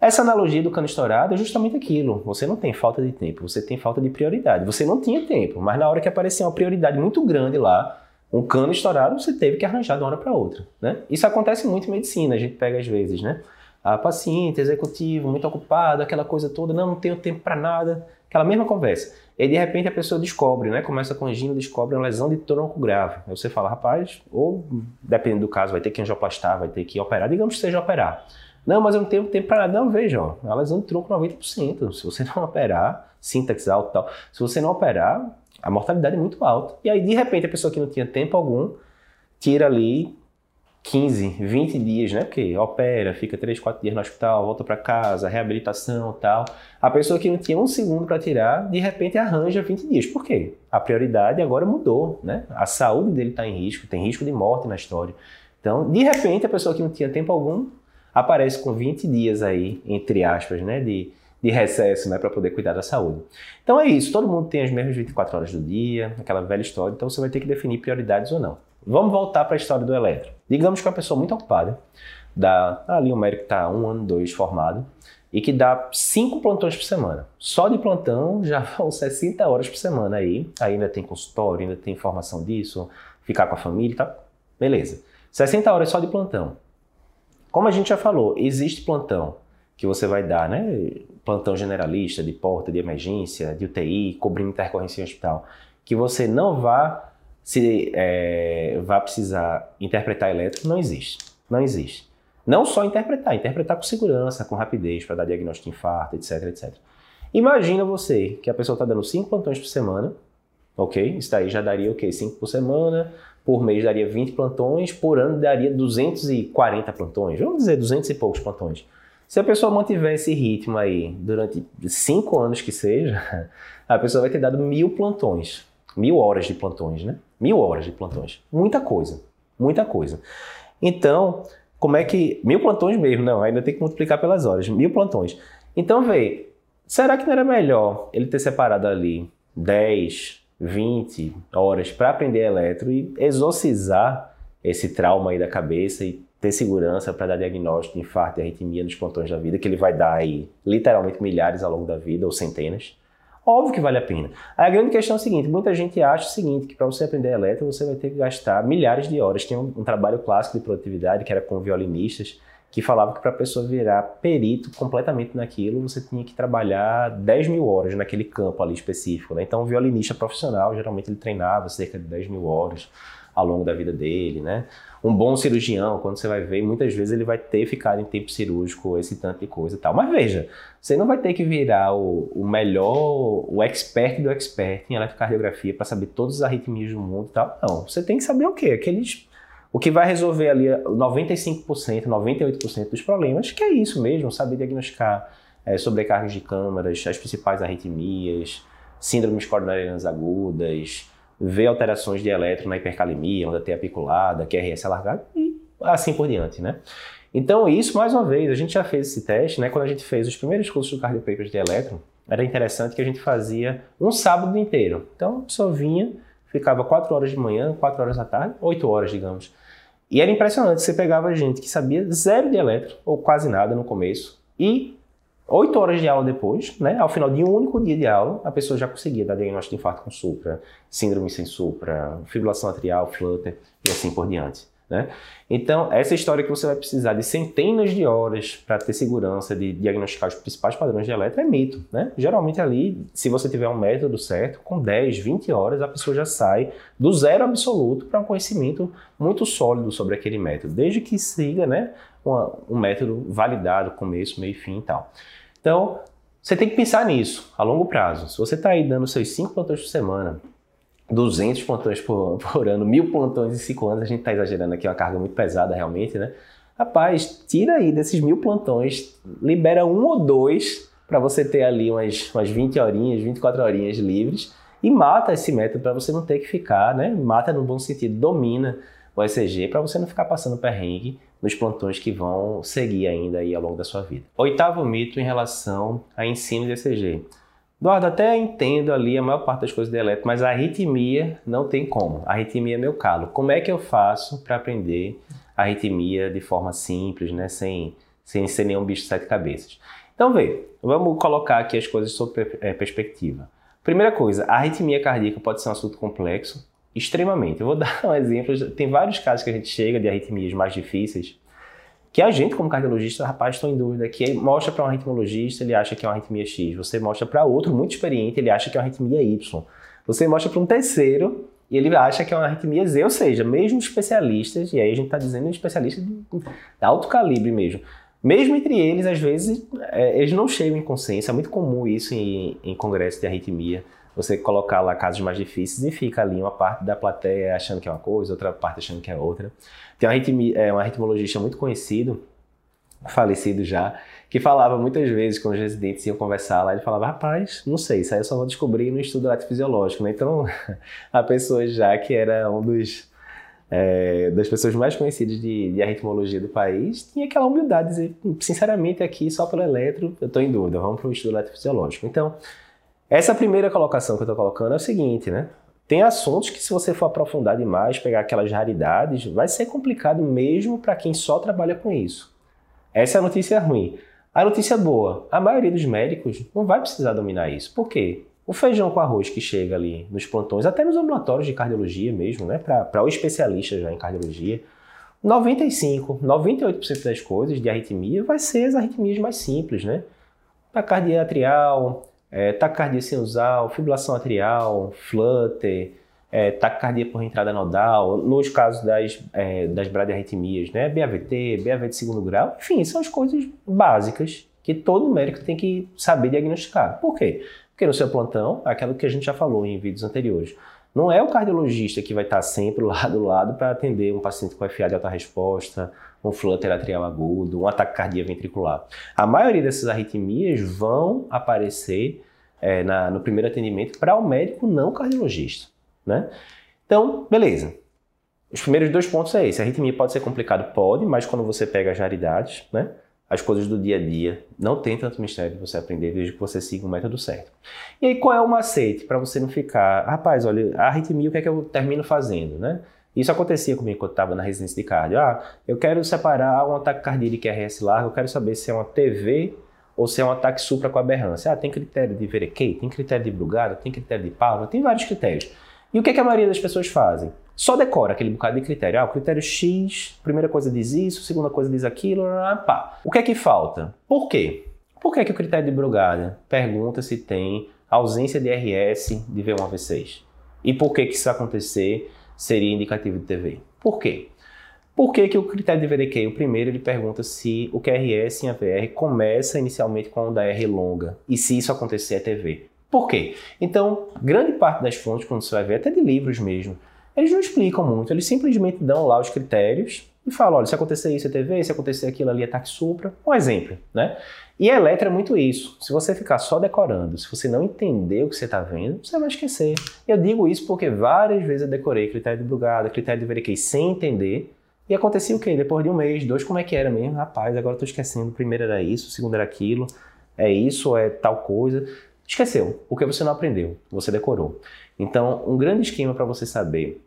Essa analogia do cano estourado é justamente aquilo. Você não tem falta de tempo, você tem falta de prioridade. Você não tinha tempo, mas na hora que apareceu uma prioridade muito grande lá, um cano estourado, você teve que arranjar de uma hora para outra. Né? Isso acontece muito em medicina, a gente pega às vezes, né? A paciente, executivo, muito ocupado, aquela coisa toda, não, não tenho tempo para nada, aquela mesma conversa. E de repente a pessoa descobre, né? Começa com angina, descobre uma lesão de tronco grave. Aí você fala, rapaz, ou dependendo do caso, vai ter que angioplastar, vai ter que operar, digamos que seja operar. Não, mas eu não tenho tempo para nada. Não, veja, ó, a lesão de tronco 90%. Se você não operar, sintaxe alto e tal, se você não operar, a mortalidade é muito alta. E aí, de repente, a pessoa que não tinha tempo algum tira ali 15, 20 dias, né? Porque opera, fica 3, 4 dias no hospital, volta para casa, reabilitação tal. A pessoa que não tinha um segundo para tirar, de repente arranja 20 dias. Por quê? A prioridade agora mudou, né? A saúde dele está em risco, tem risco de morte na história. Então, de repente, a pessoa que não tinha tempo algum aparece com 20 dias aí, entre aspas, né? De, de recesso, né, para poder cuidar da saúde. Então é isso, todo mundo tem as mesmas 24 horas do dia, aquela velha história, então você vai ter que definir prioridades ou não. Vamos voltar para a história do eletro. Digamos que uma pessoa muito ocupada, dá ali um médico está um ano, dois formado, e que dá cinco plantões por semana. Só de plantão já vão 60 horas por semana aí. Ainda tem consultório, ainda tem informação disso, ficar com a família e tal. Beleza. 60 horas só de plantão. Como a gente já falou, existe plantão que você vai dar, né? Plantão generalista, de porta, de emergência, de UTI, cobrindo intercorrência em hospital, que você não vá se é, vá precisar interpretar elétrico, não existe. Não existe. Não só interpretar, interpretar com segurança, com rapidez, para dar diagnóstico de infarto, etc, etc. Imagina você que a pessoa está dando 5 plantões por semana, ok? Isso daí já daria o quê? 5 por semana, por mês daria 20 plantões, por ano daria 240 plantões, vamos dizer 200 e poucos plantões. Se a pessoa mantiver esse ritmo aí durante cinco anos que seja, a pessoa vai ter dado mil plantões. Mil horas de plantões, né? Mil horas de plantões. Muita coisa. Muita coisa. Então, como é que. Mil plantões mesmo, não, ainda tem que multiplicar pelas horas. Mil plantões. Então, vê, será que não era melhor ele ter separado ali 10, 20 horas para aprender eletro e exorcizar esse trauma aí da cabeça e ter segurança para dar diagnóstico de infarto e arritmia nos plantões da vida, que ele vai dar aí literalmente milhares ao longo da vida, ou centenas. Óbvio que vale a pena. a grande questão é a seguinte: muita gente acha o seguinte, que para você aprender elétrico você vai ter que gastar milhares de horas. Tinha um, um trabalho clássico de produtividade que era com violinistas, que falava que para a pessoa virar perito completamente naquilo, você tinha que trabalhar 10 mil horas naquele campo ali específico. Né? Então, um violinista profissional, geralmente ele treinava cerca de 10 mil horas ao longo da vida dele, né? Um bom cirurgião, quando você vai ver, muitas vezes ele vai ter ficado em tempo cirúrgico, esse tanto de coisa e tal. Mas veja, você não vai ter que virar o, o melhor, o expert do expert em eletrocardiografia para saber todas as arritmias do mundo e tal. Não, você tem que saber o quê? Aqueles o que vai resolver ali 95%, 98% dos problemas, que é isso mesmo, saber diagnosticar é, sobrecargas de câmaras, as principais arritmias, síndromes coronarianas agudas, ver alterações de eletro na hipercalemia, onda T apiculada, QRS alargado e assim por diante, né? Então, isso, mais uma vez, a gente já fez esse teste, né? Quando a gente fez os primeiros cursos do Cardio de eletro, era interessante que a gente fazia um sábado inteiro. Então, pessoa vinha, ficava 4 horas de manhã, 4 horas da tarde, 8 horas, digamos. E era impressionante, você pegava gente que sabia zero de eletro, ou quase nada no começo, e oito horas de aula depois, né, ao final de um único dia de aula, a pessoa já conseguia dar diagnóstico de infarto com supra, síndrome sem supra, fibrilação atrial, flutter e assim por diante. Né? Então, essa história que você vai precisar de centenas de horas para ter segurança de diagnosticar os principais padrões de eletro é mito. Né? Geralmente, ali, se você tiver um método certo, com 10, 20 horas, a pessoa já sai do zero absoluto para um conhecimento muito sólido sobre aquele método, desde que siga né, uma, um método validado, começo, meio fim e tal. Então, você tem que pensar nisso a longo prazo. Se você está aí dando seus 5 plantões por semana, 200 plantões por, por ano, mil plantões em 5 anos, a gente está exagerando aqui, é uma carga muito pesada realmente, né? Rapaz, tira aí desses mil plantões, libera um ou dois para você ter ali umas, umas 20 horinhas, 24 horinhas livres e mata esse método para você não ter que ficar, né? Mata no bom sentido, domina o ECG para você não ficar passando perrengue nos plantões que vão seguir ainda aí ao longo da sua vida. Oitavo mito em relação a ensino de ECG. Eduardo, até entendo ali a maior parte das coisas de eletro, mas a arritmia não tem como. A arritmia é meu calo. Como é que eu faço para aprender a arritmia de forma simples, né? sem, sem ser nenhum bicho de sete cabeças? Então, vê, vamos colocar aqui as coisas sob é, perspectiva. Primeira coisa, a arritmia cardíaca pode ser um assunto complexo, extremamente. Eu vou dar um exemplo, tem vários casos que a gente chega de arritmias mais difíceis, que a gente, como cardiologista, rapaz, estou em dúvida, que mostra para um arritmologista, ele acha que é uma arritmia X. Você mostra para outro muito experiente, ele acha que é uma arritmia Y. Você mostra para um terceiro e ele acha que é uma arritmia Z, ou seja, mesmo especialistas, e aí a gente está dizendo especialistas de alto calibre mesmo, mesmo entre eles, às vezes, é, eles não chegam em consenso, é muito comum isso em, em congresso de arritmia, você colocar lá casos mais difíceis e fica ali uma parte da plateia achando que é uma coisa, outra parte achando que é outra. Tem um, ritmi, é, um ritmologista muito conhecido, falecido já, que falava muitas vezes quando os residentes iam conversar lá, ele falava, rapaz, não sei, isso aí eu só vou descobrir no estudo eletrofisiológico, né? Então, a pessoa já que era um dos é, das pessoas mais conhecidas de, de arritmologia do país, tinha aquela humildade de dizer, sinceramente, aqui só pelo eletro, eu estou em dúvida, vamos para o estudo eletrofisiológico. Então, essa primeira colocação que eu estou colocando é o seguinte, né? Tem assuntos que, se você for aprofundar demais, pegar aquelas raridades, vai ser complicado mesmo para quem só trabalha com isso. Essa é a notícia ruim. A notícia boa: a maioria dos médicos não vai precisar dominar isso. Por quê? O feijão com arroz que chega ali nos plantões, até nos ambulatórios de cardiologia mesmo, né? Para o especialista já em cardiologia, 95, 98% das coisas de arritmia vai ser as arritmias mais simples, né? Taquicardia atrial, é, taquicardia sinusal, fibrilação atrial, flutter, é, taquicardia por entrada nodal, nos casos das, é, das bradiarritmias, né, BAVT, BAV de segundo grau, enfim, são as coisas básicas que todo médico tem que saber diagnosticar. Por quê? Porque no seu plantão, aquilo que a gente já falou em vídeos anteriores, não é o cardiologista que vai estar sempre lá do lado para atender um paciente com FA de alta resposta, um flutter atrial agudo, um ataque ventricular. A maioria dessas arritmias vão aparecer é, na, no primeiro atendimento para o médico não cardiologista, né? Então, beleza. Os primeiros dois pontos é esse. A arritmia pode ser complicado? Pode, mas quando você pega as raridades, né? As coisas do dia a dia, não tem tanto mistério de você aprender desde que você siga o método certo. E aí, qual é o macete para você não ficar, rapaz, olha, a arritmia, o que é que eu termino fazendo, né? Isso acontecia comigo quando estava na residência de cardio. Ah, eu quero separar um ataque cardíaco RS largo, eu quero saber se é uma TV ou se é um ataque supra com aberrância. Ah, tem critério de Verequei, tem critério de Brugada, tem critério de Pava, tem vários critérios. E o que, é que a maioria das pessoas fazem? Só decora aquele bocado de critério. Ah, o critério X, primeira coisa diz isso, segunda coisa diz aquilo, pá. O que é que falta? Por quê? Por que, é que o critério de Brugada pergunta se tem ausência de RS de V1V6? E por que, que isso acontecer seria indicativo de TV. Por quê? Por que, que o critério de VDQ, o primeiro, ele pergunta se o QRS em AVR começa inicialmente com onda R longa e se isso acontecer é TV. Por quê? Então, grande parte das fontes, quando você vai ver, até de livros mesmo, Eles não explicam muito, eles simplesmente dão lá os critérios e falam, olha, se acontecer isso é TV, se acontecer aquilo ali é supra, um exemplo, né? E a Eletro é muito isso. Se você ficar só decorando, se você não entender o que você está vendo, você vai esquecer. Eu digo isso porque várias vezes eu decorei critério de Brugada, critério de Veriquei sem entender. E acontecia o quê? Depois de um mês, dois, como é que era mesmo? Rapaz, agora tô esquecendo. Primeiro era isso, segundo era aquilo. É isso, é tal coisa. Esqueceu, porque você não aprendeu, você decorou. Então, um grande esquema para você saber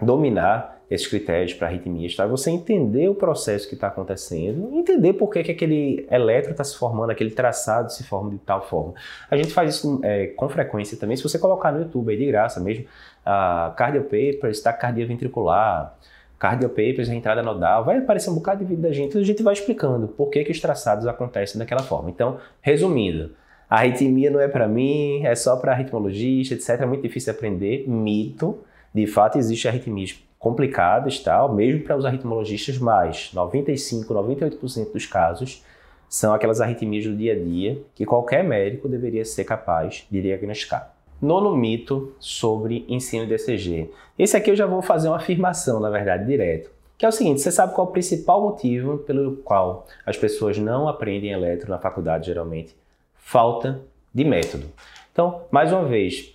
dominar esses critérios para arritmias, tá? Você entender o processo que está acontecendo, entender por que, que aquele eletro está se formando, aquele traçado se forma de tal forma. A gente faz isso é, com frequência também. Se você colocar no YouTube aí de graça mesmo, uh, cardio papers, taquicardia ventricular, cardio papers, entrada nodal, vai aparecer um bocado de vídeo da gente a gente vai explicando por que, que os traçados acontecem daquela forma. Então, resumindo, a arritmia não é para mim, é só para arritmologista, etc. É muito difícil aprender. Mito. De fato, existe arritmias complicadas, tal, mesmo para os arritmologistas, mas 95, 98% dos casos são aquelas arritmias do dia a dia que qualquer médico deveria ser capaz de diagnosticar. Nono mito sobre ensino de ECG. Esse aqui eu já vou fazer uma afirmação, na verdade, direto. Que é o seguinte, você sabe qual é o principal motivo pelo qual as pessoas não aprendem eletro na faculdade, geralmente? Falta de método. Então, mais uma vez,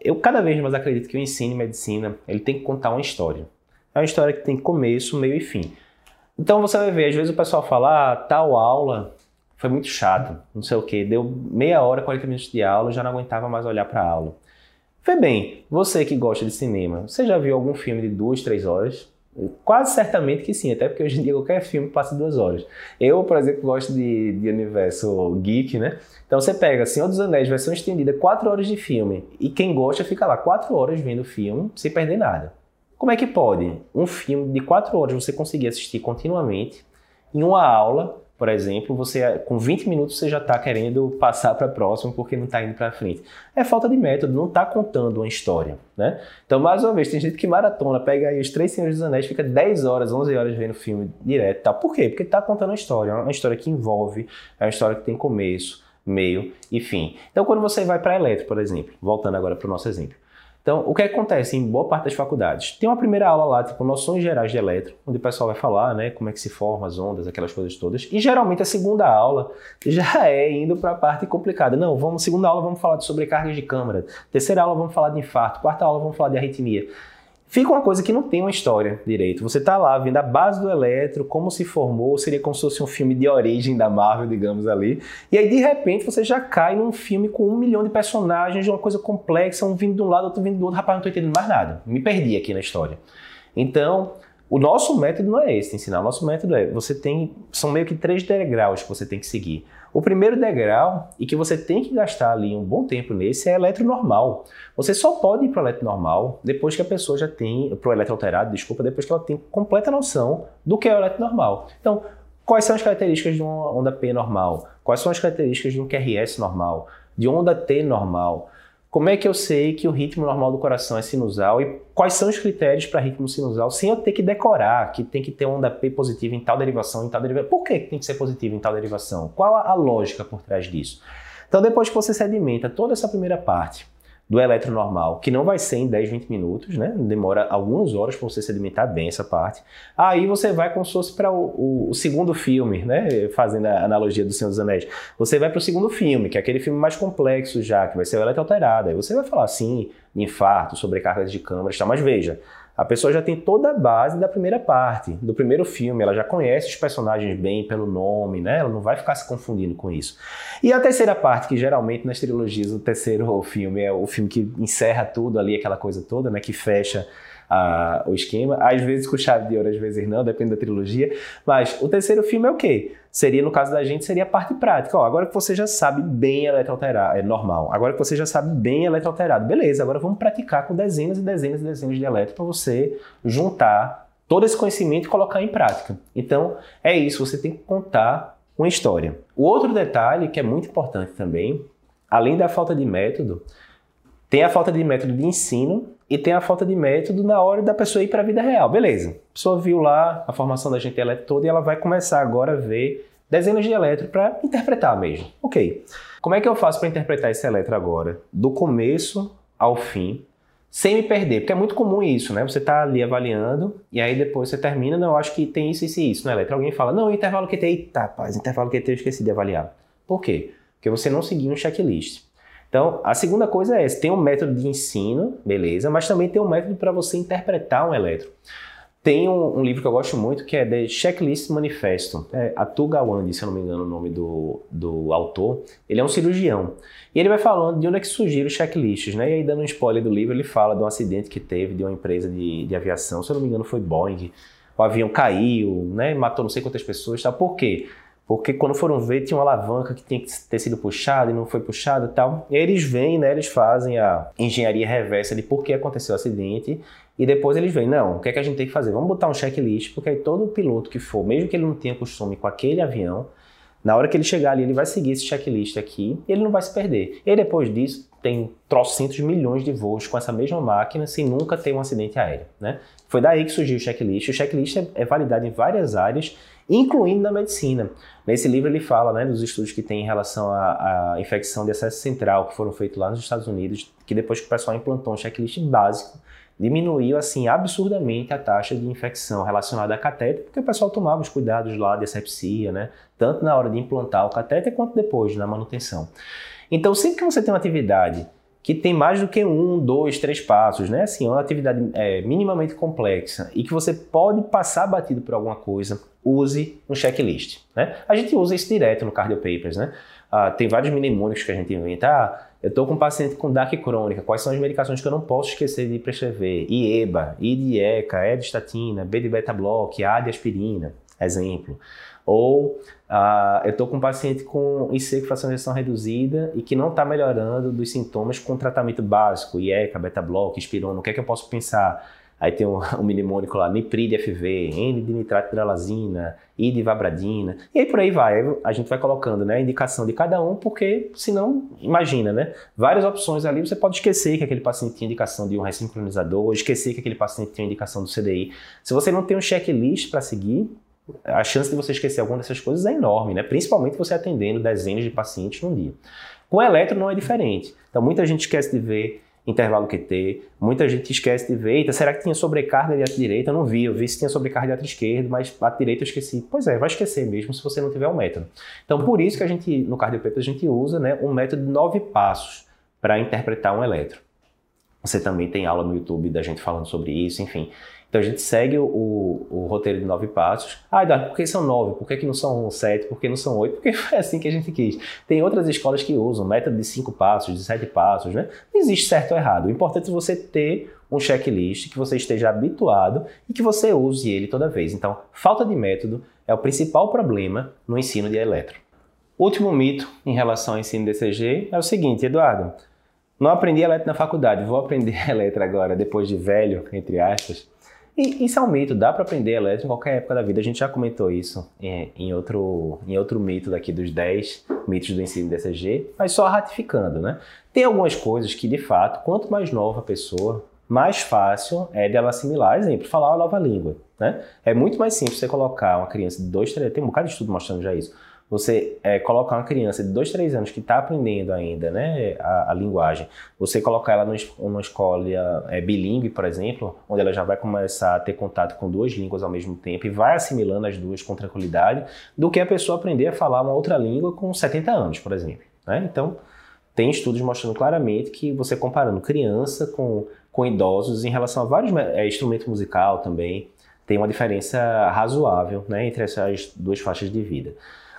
eu cada vez mais acredito que o ensino em medicina ele tem que contar uma história. É uma história que tem começo, meio e fim. Então você vai ver, às vezes o pessoal fala, ah, tal aula foi muito chato, não sei o que, deu meia hora, 40 minutos de aula, já não aguentava mais olhar para a aula. Vê bem, você que gosta de cinema, você já viu algum filme de duas, três horas? Quase certamente que sim, até porque hoje em dia qualquer filme passa duas horas. Eu, por exemplo, gosto de, de universo geek, né? Então você pega Senhor dos Anéis, versão estendida, quatro horas de filme, e quem gosta fica lá quatro horas vendo o filme sem perder nada. Como é que pode um filme de quatro horas você conseguir assistir continuamente em uma aula por exemplo, você com 20 minutos você já está querendo passar para próximo porque não está indo para frente. É falta de método, não está contando uma história, né? Então, mais uma vez, tem gente que maratona, pega aí os Três Senhores dos Anéis, fica 10 horas, 11 horas vendo filme direto, tá? Por quê? Porque está contando uma história, é uma história que envolve, é uma história que tem começo, meio e fim. Então, quando você vai para eletro, por exemplo, voltando agora para o nosso exemplo, então, o que acontece em boa parte das faculdades? Tem uma primeira aula lá, tipo, noções gerais de eletro, onde o pessoal vai falar, né, como é que se formam as ondas, aquelas coisas todas. E geralmente a segunda aula já é indo para a parte complicada. Não, vamos, segunda aula vamos falar de sobrecargas de câmara. Terceira aula vamos falar de infarto. Quarta aula vamos falar de arritmia. Fica uma coisa que não tem uma história direito. Você tá lá vendo a base do eletro, como se formou, seria como se fosse um filme de origem da Marvel, digamos ali. E aí, de repente, você já cai num filme com um milhão de personagens, de uma coisa complexa, um vindo de um lado, outro vindo do outro. Rapaz, não tô entendendo mais nada. Me perdi aqui na história. Então, o nosso método não é esse, ensinar. O nosso método é, você tem, são meio que três degraus que você tem que seguir. O primeiro degrau, e que você tem que gastar ali um bom tempo nesse, é eletro normal. Você só pode ir para o eletro normal depois que a pessoa já tem, para o eletro alterado, desculpa, depois que ela tem completa noção do que é o eletro normal. Então, quais são as características de uma onda P normal? Quais são as características de um QRS normal? De onda T normal? Como é que eu sei que o ritmo normal do coração é sinusal e quais são os critérios para ritmo sinusal sem eu ter que decorar que tem que ter onda P positiva em tal derivação, em tal derivação? Por que tem que ser positivo em tal derivação? Qual a lógica por trás disso? Então, depois que você sedimenta toda essa primeira parte, do eletro normal, que não vai ser em 10, 20 minutos, né? Demora algumas horas para você sedimentar bem essa parte. Aí você vai como se fosse para o, o, o, segundo filme, né? Fazendo a analogia do Senhor dos Anéis. Você vai para o segundo filme, que é aquele filme mais complexo já, que vai ser o eletro alterado. Aí você vai falar assim, infarto, sobrecargas de câmaras, tá? Mas veja, a pessoa já tem toda a base da primeira parte, do primeiro filme, ela já conhece os personagens bem pelo nome, né? Ela não vai ficar se confundindo com isso. E a terceira parte, que geralmente nas trilogias o terceiro filme é o filme que encerra tudo ali, aquela coisa toda, né? Que fecha a, o esquema. Às vezes com chave de ouro, às vezes não, depende da trilogia. Mas o terceiro filme é o quê? Seria, no caso da gente, seria a parte prática. Ó, agora que você já sabe bem eletroalterado, é normal. Agora que você já sabe bem eletroalterado, beleza, agora vamos praticar com dezenas e dezenas e dezenas de eletro para você juntar todo esse conhecimento e colocar em prática. Então, é isso, você tem que contar uma história. O outro detalhe que é muito importante também, além da falta de método, tem a falta de método de ensino e tem a falta de método na hora da pessoa ir para a vida real. Beleza. A pessoa viu lá a formação da gente elétrica toda e ela vai começar agora a ver dezenas de eletro para interpretar mesmo. Ok. Como é que eu faço para interpretar esse eletro agora? Do começo ao fim, sem me perder, porque é muito comum isso, né? Você tá ali avaliando e aí depois você termina, não, eu acho que tem isso, isso e isso, né, Eletro? Alguém fala, não, intervalo QT, eita, rapaz, intervalo QT eu esqueci de avaliar. Por quê? Porque você não seguiu um checklist. Então, a segunda coisa é essa, tem um método de ensino, beleza, mas também tem um método para você interpretar um eletro. Tem um, um, livro que eu gosto muito que é The Checklist Manifesto. É Atuga Gawande, se eu não me engano o nome do, do autor. Ele é um cirurgião. E ele vai falando de onde é que surgiram os checklists, né? E aí, dando um spoiler do livro, ele fala de um acidente que teve de uma empresa de, de aviação. Se eu não me engano, foi Boeing. O avião caiu, né? Matou não sei quantas pessoas. Tá? Por quê? Porque quando foram ver, tinha uma alavanca que tinha que ter sido puxada e não foi puxada e tal. E eles vêm, né? Eles fazem a engenharia reversa de por que aconteceu o acidente e depois eles veem, não, o que é que a gente tem que fazer? Vamos botar um checklist, porque aí todo piloto que for, mesmo que ele não tenha costume com aquele avião, na hora que ele chegar ali, ele vai seguir esse checklist aqui e ele não vai se perder. E depois disso, tem trocentos milhões de voos com essa mesma máquina sem nunca ter um acidente aéreo. Né? Foi daí que surgiu o checklist. O checklist é, é validado em várias áreas, incluindo na medicina. Nesse livro ele fala né, dos estudos que tem em relação à, à infecção de acesso central que foram feitos lá nos Estados Unidos, que depois que o pessoal implantou um checklist básico, diminuiu assim absurdamente a taxa de infecção relacionada a catéter, porque o pessoal tomava os cuidados lá de asepsia, né? Tanto na hora de implantar o catéter quanto depois na manutenção. Então, sempre que você tem uma atividade que tem mais do que um, dois, três passos, né? Assim, uma atividade é, minimamente complexa e que você pode passar batido por alguma coisa, use um checklist, né? A gente usa isso direto no Cardio Papers, né? Ah, tem vários mnemônicos que a gente inventa. Ah, eu estou com um paciente com DAC crônica, quais são as medicações que eu não posso esquecer de prescrever? IEBA, I de ECA, E de estatina, B de beta-block, A de aspirina, exemplo. Ou ah, eu estou com um paciente com IC com fracionação reduzida e que não está melhorando dos sintomas com tratamento básico, IECA, beta-block, espirona, o que é que eu posso pensar? Aí tem um, um mnemônico lá, Nipri de FV, N de nitrato de dralazina, I de vabradina, e aí por aí vai. A gente vai colocando né, a indicação de cada um, porque senão, imagina, né? Várias opções ali, você pode esquecer que aquele paciente tinha indicação de um ressincronizador, esquecer que aquele paciente tinha indicação do CDI. Se você não tem um checklist para seguir, a chance de você esquecer alguma dessas coisas é enorme, né? Principalmente você atendendo dezenas de pacientes num dia. Com eletro não é diferente. Então muita gente esquece de ver intervalo QT. Muita gente esquece de ver, eita, será que tinha sobrecarga de ato direita? Eu não vi, eu vi se tinha sobrecarga de ato esquerdo, mas ato direito eu esqueci. Pois é, vai esquecer mesmo se você não tiver o um método. Então, por isso que a gente, no Cardiopaper, a gente usa né, um método de nove passos para interpretar um eletro. Você também tem aula no YouTube da gente falando sobre isso, enfim. Então a gente segue o, o, roteiro de nove passos. Ah, Eduardo, por que são nove? Por que, que não são sete? Por que não são oito? Porque foi assim que a gente quis. Tem outras escolas que usam método de cinco passos, de sete passos, né? Não existe certo ou errado. O importante é você ter um checklist que você esteja habituado e que você use ele toda vez. Então, falta de método é o principal problema no ensino de eletro. Último mito em relação ao ensino DCG é o seguinte, Eduardo. Não aprendi eletro na faculdade, vou aprender eletro agora, depois de velho, entre aspas. E isso é um mito, dá para aprender elétrico em qualquer época da vida. A gente já comentou isso em, em, outro, em outro mito daqui dos 10 mitos do ensino DCG, mas só ratificando, né? Tem algumas coisas que, de fato, quanto mais nova a pessoa, mais fácil é de ela assimilar. Exemplo, falar uma nova língua, né? É muito mais simples você colocar uma criança de 2, 3, tem um bocado de estudo mostrando já isso você é, colocar uma criança de 2, 3 anos que está aprendendo ainda né, a, a, linguagem, você colocar ela numa escola é, bilíngue, por exemplo, onde ela já vai começar a ter contato com duas línguas ao mesmo tempo e vai assimilando as duas com tranquilidade, do que a pessoa aprender a falar uma outra língua com 70 anos, por exemplo. Né? Então, tem estudos mostrando claramente que você comparando criança com, com idosos em relação a vários é, instrumentos musical também, tem uma diferença razoável né, entre essas duas faixas de vida.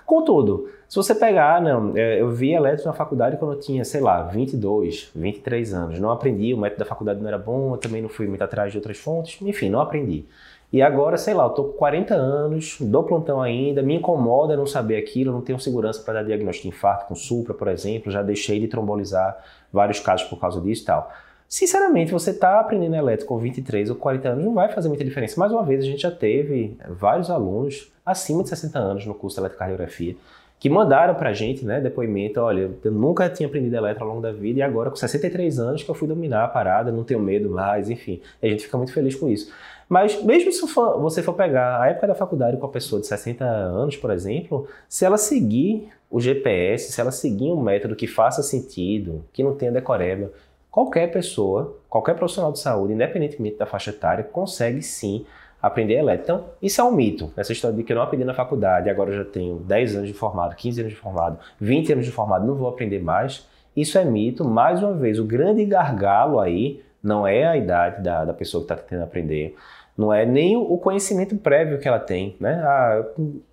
Contudo, se você pegar, não, é, eu vi elétrico na faculdade quando eu tinha, sei lá, 22, 23 anos. Não aprendi, o método da faculdade não era bom, eu também não fui muito atrás de outras fontes, enfim, não aprendi. E agora, sei lá, eu tô com 40 anos, dou plantão ainda, me incomoda não saber aquilo, não tenho segurança para dar diagnóstico de infarto com supra, por exemplo, já deixei de trombolizar vários casos por causa disso e tal. Sinceramente, você está aprendendo elétrico com 23 ou 40 anos, não vai fazer muita diferença. Mais uma vez, a gente já teve vários alunos acima de 60 anos no curso de eletrocardiografia que mandaram para a gente né, depoimento, olha, eu nunca tinha aprendido eletro ao longo da vida e agora com 63 anos que eu fui dominar a parada, não tenho medo mais, enfim. a gente fica muito feliz com isso. Mas mesmo se for, você for pegar a época da faculdade com a pessoa de 60 anos, por exemplo, se ela seguir o GPS, se ela seguir um método que faça sentido, que não tenha decoreba, qualquer pessoa, qualquer profissional de saúde, independentemente da faixa etária, consegue sim aprender elétrica. Então, isso é um mito. Essa história de que eu não aprendi na faculdade, agora eu já tenho 10 anos de formado, 15 anos de formado, 20 anos de formado, não vou aprender mais. Isso é mito. Mais uma vez, o grande gargalo aí não é a idade da, da pessoa que está tentando aprender, não é nem o conhecimento prévio que ela tem, né? Ah,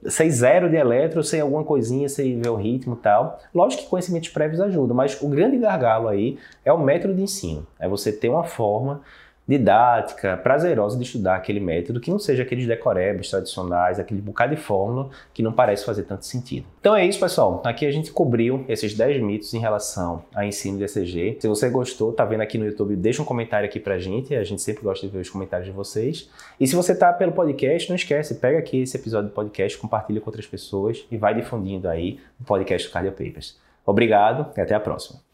sei zero de eletro, sei alguma coisinha, sei ver o ritmo e tal. Lógico que conhecimentos prévios ajudam, mas o grande gargalo aí é o método de ensino. É você ter uma forma didática, prazerosa de estudar aquele método, que não seja aqueles decorebos tradicionais, aquele bocado de fórmula que não parece fazer tanto sentido. Então é isso, pessoal. Aqui a gente cobriu esses 10 mitos em relação ao ensino de ECG. Se você gostou, tá vendo aqui no YouTube, deixa um comentário aqui pra gente. A gente sempre gosta de ver os comentários de vocês. E se você tá pelo podcast, não esquece, pega aqui esse episódio do podcast, compartilha com outras pessoas e vai difundindo aí o podcast do Cardio Papers. Obrigado e até a próxima.